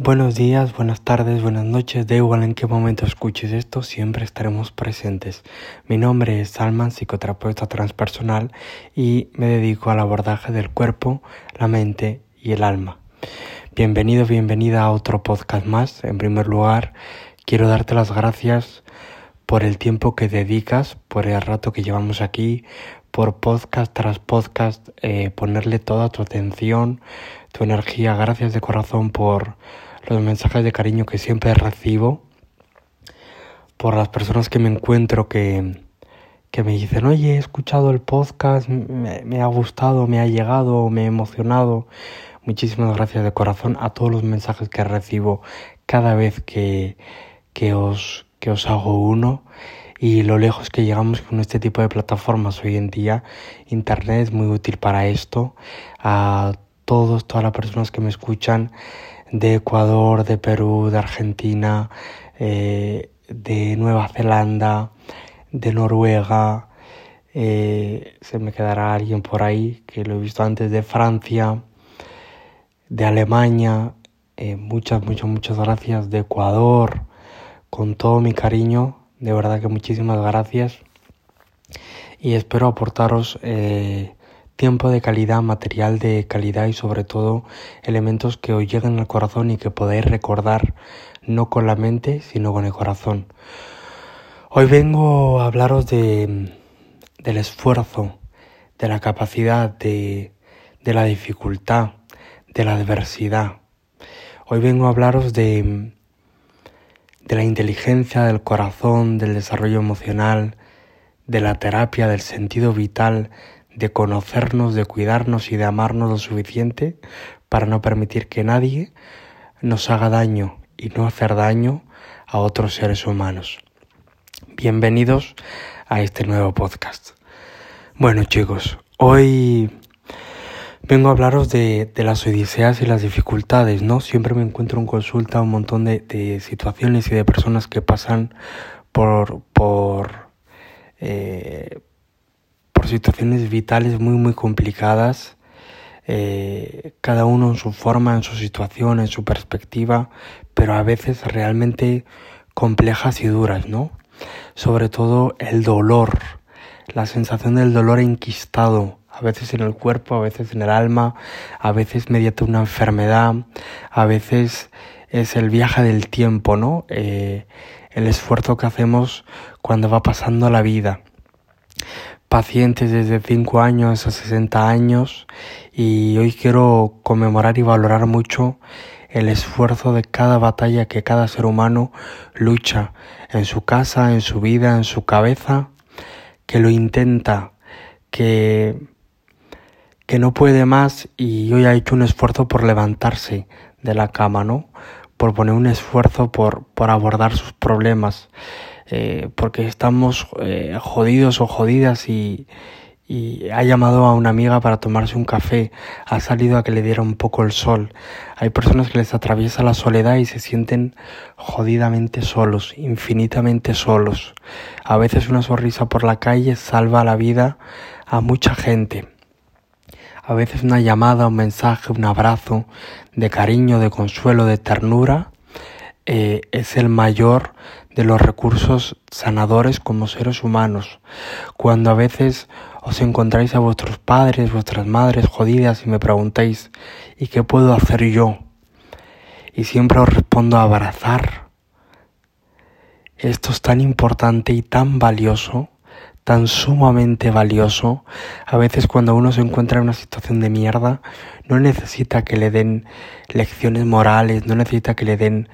Buenos días, buenas tardes, buenas noches, da igual en qué momento escuches esto, siempre estaremos presentes. Mi nombre es Salman, psicoterapeuta transpersonal y me dedico al abordaje del cuerpo, la mente y el alma. Bienvenido, bienvenida a otro podcast más. En primer lugar, quiero darte las gracias por el tiempo que dedicas, por el rato que llevamos aquí, por podcast tras podcast, eh, ponerle toda tu atención, tu energía. Gracias de corazón por los mensajes de cariño que siempre recibo, por las personas que me encuentro que, que me dicen, oye, he escuchado el podcast, me, ha gustado, me ha llegado, me ha emocionado. Muchísimas gracias de corazón a todos los mensajes que recibo cada vez que, que, os, que os hago uno y lo lejos que llegamos con este tipo de plataformas hoy en día. Internet es muy útil para esto. A todos, todas las personas que me escuchan, de Ecuador, de Perú, de Argentina, eh, de Nueva Zelanda, de Noruega, eh, se me quedará alguien por ahí que lo he visto antes de Francia, de Alemania, eh, muchas, muchas, muchas gracias, de Ecuador, con todo mi cariño, de verdad que muchísimas gracias y espero aportaros tiempo de calidad, material de calidad y sobre todo elementos que os lleguen al corazón y que podáis recordar no con la mente sino con el corazón. Hoy vengo a hablaros de, del esfuerzo, de la capacidad, de, de la dificultad, de la adversidad. Hoy vengo a hablaros de, de la inteligencia, del corazón, del desarrollo emocional, de la terapia, del sentido vital, de conocernos, de cuidarnos y de amarnos lo suficiente para no permitir que nadie nos haga daño y no hacer daño a otros seres humanos. Bienvenidos a este nuevo podcast. Bueno chicos, hoy vengo a hablaros de, las odiseas y las dificultades, ¿no? Siempre me encuentro en consulta un montón de, situaciones y de personas que pasan por, por eh, situaciones vitales muy muy complicadas, eh, cada uno en su forma, en su situación, en su perspectiva, pero a veces realmente complejas y duras, ¿no? Sobre todo el dolor, la sensación del dolor enquistado, a veces en el cuerpo, a veces en el alma, a veces mediante una enfermedad, a veces es el viaje del tiempo, ¿no? Eh, el esfuerzo que hacemos cuando va pasando la vida pacientes desde 5 años a 60 años y hoy quiero conmemorar y valorar mucho el esfuerzo de cada batalla que cada ser humano lucha en su casa, en su vida, en su cabeza, que lo intenta, que, que no puede más y hoy ha hecho un esfuerzo por levantarse de la cama, ¿no? Por poner un esfuerzo por, por abordar sus problemas. Eh, porque estamos eh, jodidos o jodidas y, ha llamado a una amiga para tomarse un café, ha salido a que le diera un poco el sol. Hay personas que les atraviesa la soledad y se sienten jodidamente solos, infinitamente solos. A veces una sonrisa por la calle salva la vida a mucha gente. A veces una llamada, un mensaje, un abrazo de cariño, de consuelo, de ternura eh, es el mayor de los recursos sanadores como seres humanos. Cuando a veces os encontráis a vuestros padres, vuestras madres jodidas y me preguntáis, ¿y qué puedo hacer yo? Y siempre os respondo a abrazar. Esto es tan importante y tan valioso, tan sumamente valioso. A veces cuando uno se encuentra en una situación de mierda, no necesita que le den lecciones morales, no necesita que le den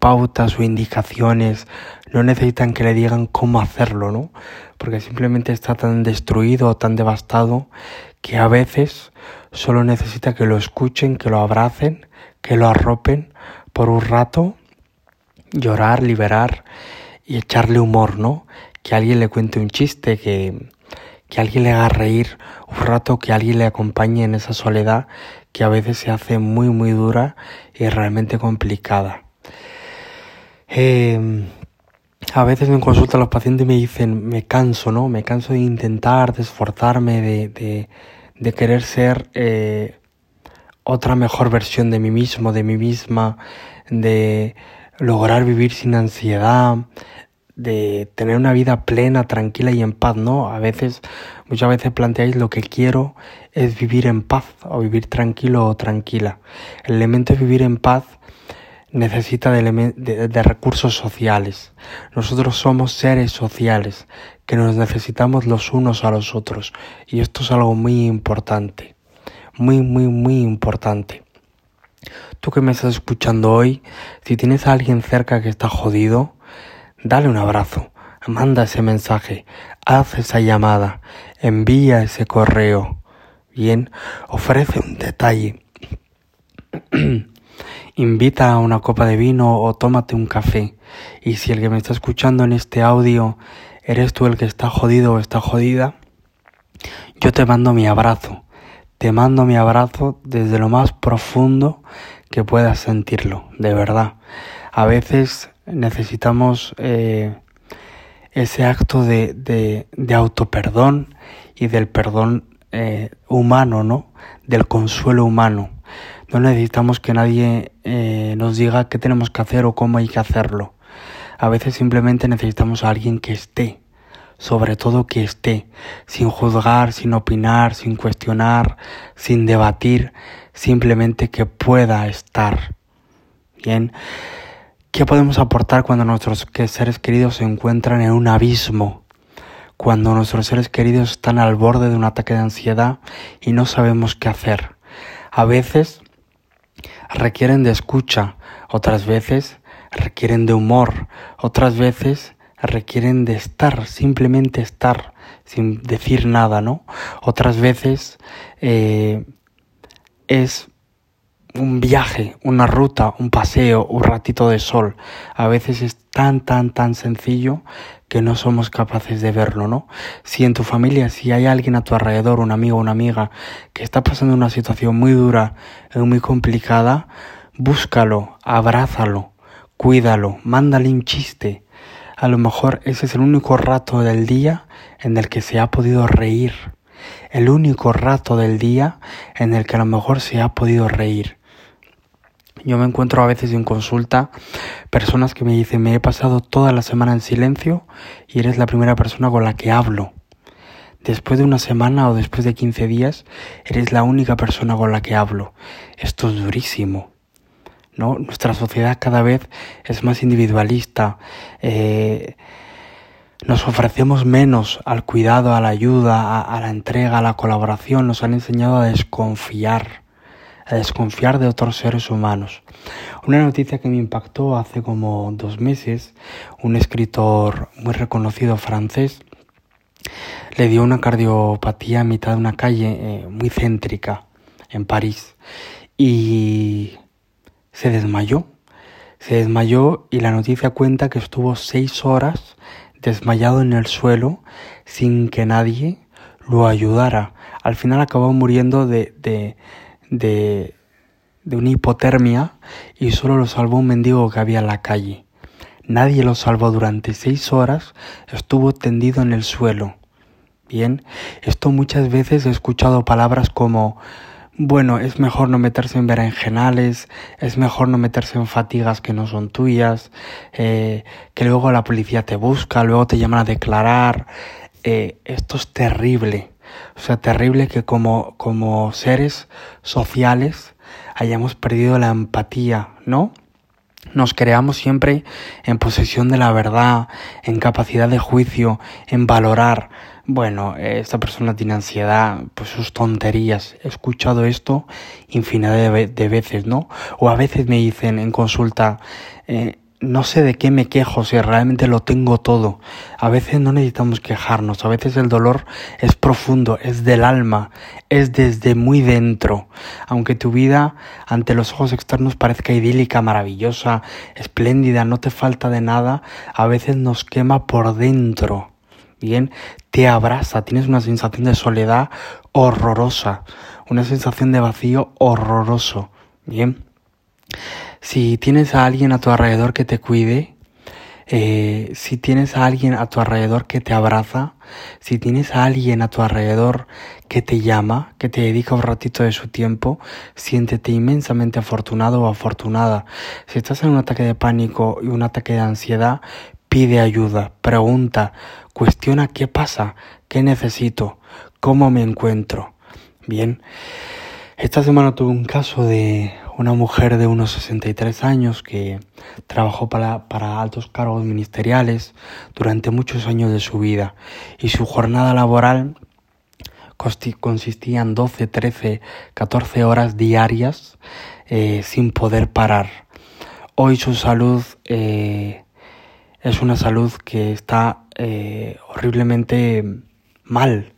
pautas o indicaciones, no necesitan que le digan cómo hacerlo, ¿no? Porque simplemente está tan destruido o tan devastado que a veces solo necesita que lo escuchen, que lo abracen, que lo arropen por un rato, llorar, liberar y echarle humor, ¿no? Que alguien le cuente un chiste, que, que alguien le haga reír un rato, que alguien le acompañe en esa soledad que a veces se hace muy, muy dura y realmente complicada. Eh, a veces me consultan los pacientes me dicen, me canso, ¿no? Me canso de intentar, de esforzarme, de, de, de querer ser eh, otra mejor versión de mí mismo, de mí misma, de lograr vivir sin ansiedad, de tener una vida plena, tranquila y en paz, ¿no? A veces, muchas veces planteáis lo que quiero es vivir en paz o vivir tranquilo o tranquila. El elemento de vivir en paz necesita de, recursos sociales. Nosotros somos seres sociales que nos necesitamos los unos a los otros y esto es algo muy importante, muy, muy, muy importante. Tú que me estás escuchando hoy, si tienes a alguien cerca que está jodido, dale un abrazo, manda ese mensaje, haz esa llamada, envía ese correo. Bien, ofrece un detalle. Invita a una copa de vino o tómate un café. Y si el que me está escuchando en este audio eres tú el que está jodido o está jodida, yo te mando mi abrazo. Te mando mi abrazo desde lo más profundo que puedas sentirlo, de verdad. A veces necesitamos eh, ese acto de, autoperdón y del perdón eh, humano, ¿no? Del consuelo humano. No necesitamos que nadie eh, nos diga qué tenemos que hacer o cómo hay que hacerlo. A veces simplemente necesitamos a alguien que esté, sobre todo que esté, sin juzgar, sin opinar, sin cuestionar, sin debatir, simplemente que pueda estar. Bien, ¿qué podemos aportar cuando nuestros seres queridos se encuentran en un abismo? Cuando nuestros seres queridos están al borde de un ataque de ansiedad y no sabemos qué hacer. A veces requieren de escucha, otras veces requieren de humor, otras veces requieren de estar, simplemente estar, sin decir nada, ¿no? Otras veces eh, es un viaje, una ruta, un paseo, un ratito de sol. A veces es tan, tan, tan sencillo que no somos capaces de verlo, ¿no? Si en tu familia, si hay alguien a tu alrededor, un amigo una amiga, que está pasando una situación muy dura, muy complicada, búscalo, abrázalo, cuídalo, mándale un chiste. A lo mejor ese es el único rato del día en el que se ha podido reír. El único rato del día en el que a lo mejor se ha podido reír. Yo me encuentro a veces en consulta personas que me dicen me he pasado toda la semana en silencio y eres la primera persona con la que hablo. Después de una semana o después de 15 días eres la única persona con la que hablo. Esto es durísimo. ¿no? Nuestra sociedad cada vez es más individualista. Eh, nos ofrecemos menos al cuidado, a la ayuda, a la entrega, a la colaboración. Nos han enseñado a desconfiar a desconfiar de otros seres humanos. Una noticia que me impactó hace como dos meses, un escritor muy reconocido francés le dio una cardiopatía a mitad de una calle eh, muy céntrica en París y se desmayó. Se desmayó y la noticia cuenta que estuvo seis horas desmayado en el suelo sin que nadie lo ayudara. Al final acabó muriendo de, de, de una hipotermia y solo lo salvó un mendigo que había en la calle. Nadie lo salvó durante seis horas, estuvo tendido en el suelo. Bien, esto muchas veces he escuchado palabras como bueno, es mejor no meterse en berenjenales, es mejor no meterse en fatigas que no son tuyas, eh, que luego la policía te busca, luego te llaman a declarar. Eh, esto es terrible. O sea, terrible que como, como seres sociales hayamos perdido la empatía, ¿no? Nos creamos siempre en posesión de la verdad, en capacidad de juicio, en valorar. Bueno, esta persona tiene ansiedad, pues sus tonterías. He escuchado esto infinidad de, veces, ¿no? O a veces me dicen en consulta, eh, no sé de qué me quejo si realmente lo tengo todo. A veces no necesitamos quejarnos, a veces el dolor es profundo, es del alma, es desde muy dentro. Aunque tu vida ante los ojos externos parezca idílica, maravillosa, espléndida, no te falta de nada, a veces nos quema por dentro. Bien, te abraza, tienes una sensación de soledad horrorosa, una sensación de vacío horroroso. Bien. Si tienes a alguien a tu alrededor que te cuide, eh, si tienes a alguien a tu alrededor que te abraza, si tienes a alguien a tu alrededor que te llama, que te dedica un ratito de su tiempo, siéntete inmensamente afortunado o afortunada. Si estás en un ataque de pánico y un ataque de ansiedad, pide ayuda, pregunta, cuestiona qué pasa, qué necesito, cómo me encuentro. Bien, esta semana tuve un caso de una mujer de unos 63 años que trabajó para, para, altos cargos ministeriales durante muchos años de su vida y su jornada laboral consistía en 12, 13, 14 horas diarias eh, sin poder parar. Hoy su salud eh, es una salud que está eh, horriblemente mal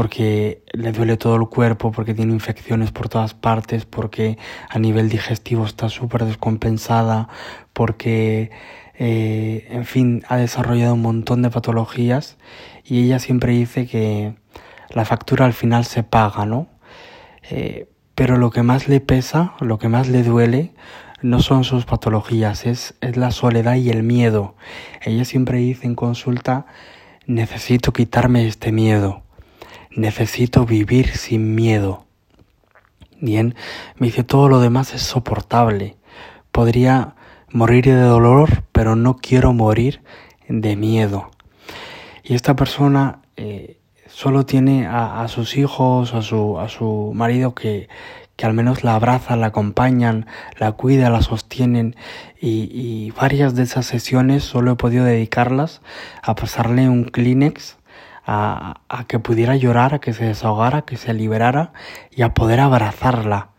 porque le duele todo el cuerpo, porque tiene infecciones por todas partes, porque a nivel digestivo está súper descompensada, porque, eh, en fin, ha desarrollado un montón de patologías y ella siempre dice que la factura al final se paga, ¿no? Eh, pero lo que más le pesa, lo que más le duele, no son sus patologías, es, es la soledad y el miedo. Ella siempre dice en consulta, necesito quitarme este miedo necesito vivir sin miedo. Bien, me dice todo lo demás es soportable. Podría morir de dolor, pero no quiero morir de miedo. Y esta persona eh, solo tiene a, sus hijos, a su, a su marido que, que al menos la abrazan, la acompañan, la cuidan, la sostienen y, y, varias de esas sesiones solo he podido dedicarlas a pasarle un Kleenex a, que pudiera llorar, a que se desahogara, a que se liberara y a poder abrazarla.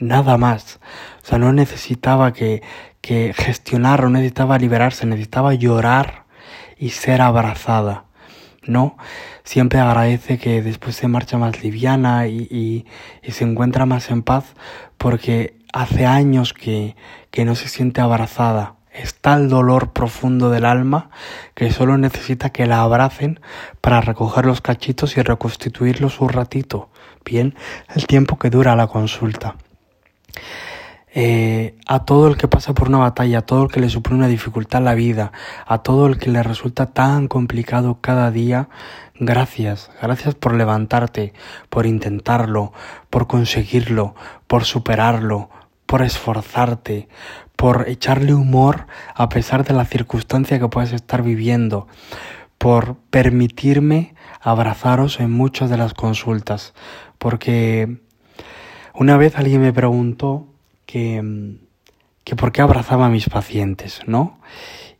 Nada más. O sea, no necesitaba que, que gestionar, no necesitaba liberarse, necesitaba llorar y ser abrazada. ¿no? Siempre agradece que después se marcha más liviana y, y, se encuentra más en paz porque hace años que, que no se siente abrazada es tal dolor profundo del alma que solo necesita que la abracen para recoger los cachitos y reconstituirlos un ratito. Bien, el tiempo que dura la consulta. Eh, a todo el que pasa por una batalla, a todo el que le supone una dificultad la vida, a todo el que le resulta tan complicado cada día, gracias, gracias por levantarte, por intentarlo, por conseguirlo, por superarlo, por esforzarte, por echarle humor a pesar de la circunstancia que puedes estar viviendo, por permitirme abrazaros en muchas de las consultas, porque una vez alguien me preguntó que, que por qué abrazaba a mis pacientes, ¿no?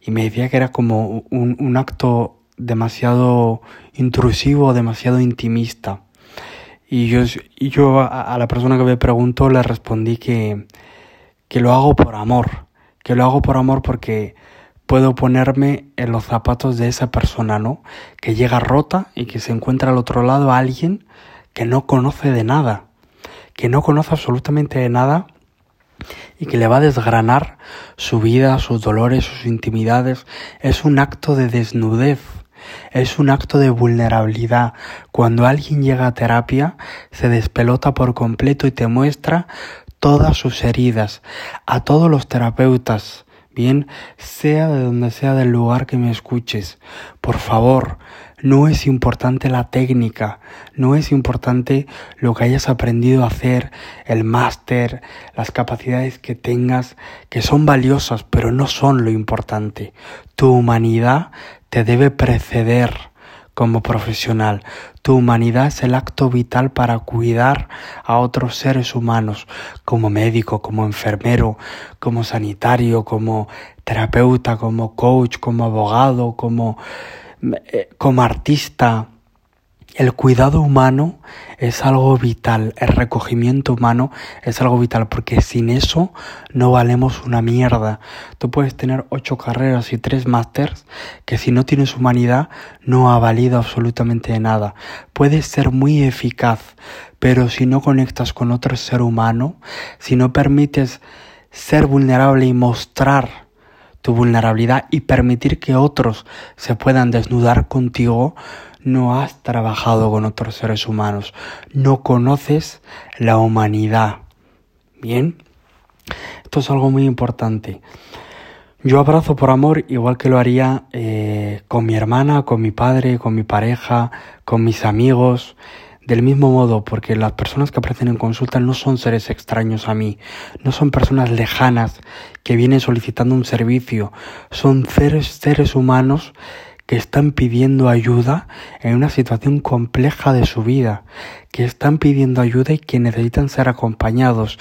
Y me decía que era como un, un acto demasiado intrusivo, demasiado intimista. Y yo, y yo a, la persona que me preguntó le respondí que, que lo hago por amor, que lo hago por amor porque puedo ponerme en los zapatos de esa persona, ¿no? Que llega rota y que se encuentra al otro lado a alguien que no conoce de nada, que no conoce absolutamente de nada y que le va a desgranar su vida, sus dolores, sus intimidades. Es un acto de desnudez, es un acto de vulnerabilidad. Cuando alguien llega a terapia, se despelota por completo y te muestra todas sus heridas, a todos los terapeutas, bien, sea de donde sea del lugar que me escuches. Por favor, no es importante la técnica, no es importante lo que hayas aprendido a hacer, el máster, las capacidades que tengas, que son valiosas, pero no son lo importante. Tu humanidad te debe preceder como profesional. Tu humanidad es el acto vital para cuidar a otros seres humanos, como médico, como enfermero, como sanitario, como terapeuta, como coach, como abogado, como, eh, como artista, el cuidado humano es algo vital, el recogimiento humano es algo vital, porque sin eso no valemos una mierda. Tú puedes tener ocho carreras y tres másters que si no tienes humanidad no ha valido absolutamente nada. Puedes ser muy eficaz, pero si no conectas con otro ser humano, si no permites ser vulnerable y mostrar tu vulnerabilidad y permitir que otros se puedan desnudar contigo, no has trabajado con otros seres humanos, no conoces la humanidad. Bien, esto es algo muy importante. Yo abrazo por amor igual que lo haría eh, con mi hermana, con mi padre, con mi pareja, con mis amigos. Del mismo modo, porque las personas que aparecen en consulta no son seres extraños a mí, no son personas lejanas que vienen solicitando un servicio, son seres, seres humanos que están pidiendo ayuda en una situación compleja de su vida, que están pidiendo ayuda y que necesitan ser acompañados.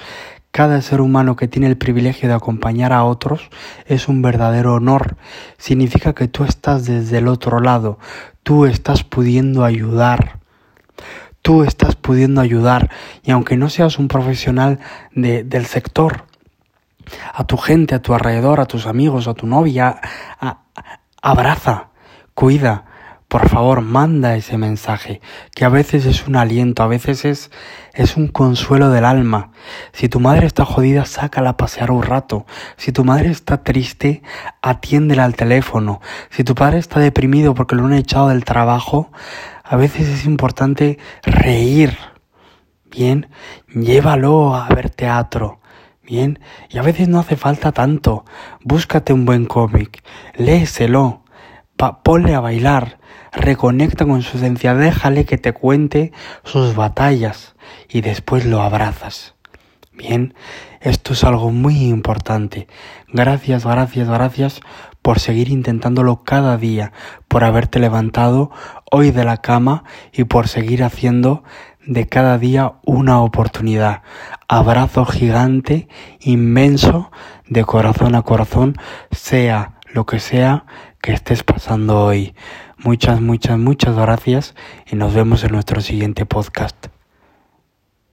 Cada ser humano que tiene el privilegio de acompañar a otros es un verdadero honor. Significa que tú estás desde el otro lado, tú estás pudiendo ayudar tú estás pudiendo ayudar y aunque no seas un profesional de, del sector, a tu gente, a tu alrededor, a tus amigos, a tu novia, abraza, cuida, por favor, manda ese mensaje, que a veces es un aliento, a veces es, es un consuelo del alma. Si tu madre está jodida, sácala a pasear un rato. Si tu madre está triste, atiéndela al teléfono. Si tu padre está deprimido porque lo han echado del trabajo, a veces es importante reír. Bien, llévalo a ver teatro. Bien, y a veces no hace falta tanto. Búscate un buen cómic, léeselo, ponle a bailar, reconecta con su esencia, déjale que te cuente sus batallas y después lo abrazas. Bien, esto es algo muy importante. Gracias, gracias, gracias por seguir intentándolo cada día, por haberte levantado hoy de la cama y por seguir haciendo de cada día una oportunidad. Abrazo gigante, inmenso, de corazón a corazón, sea lo que sea que estés pasando hoy. Muchas, muchas, muchas gracias y nos vemos en nuestro siguiente podcast.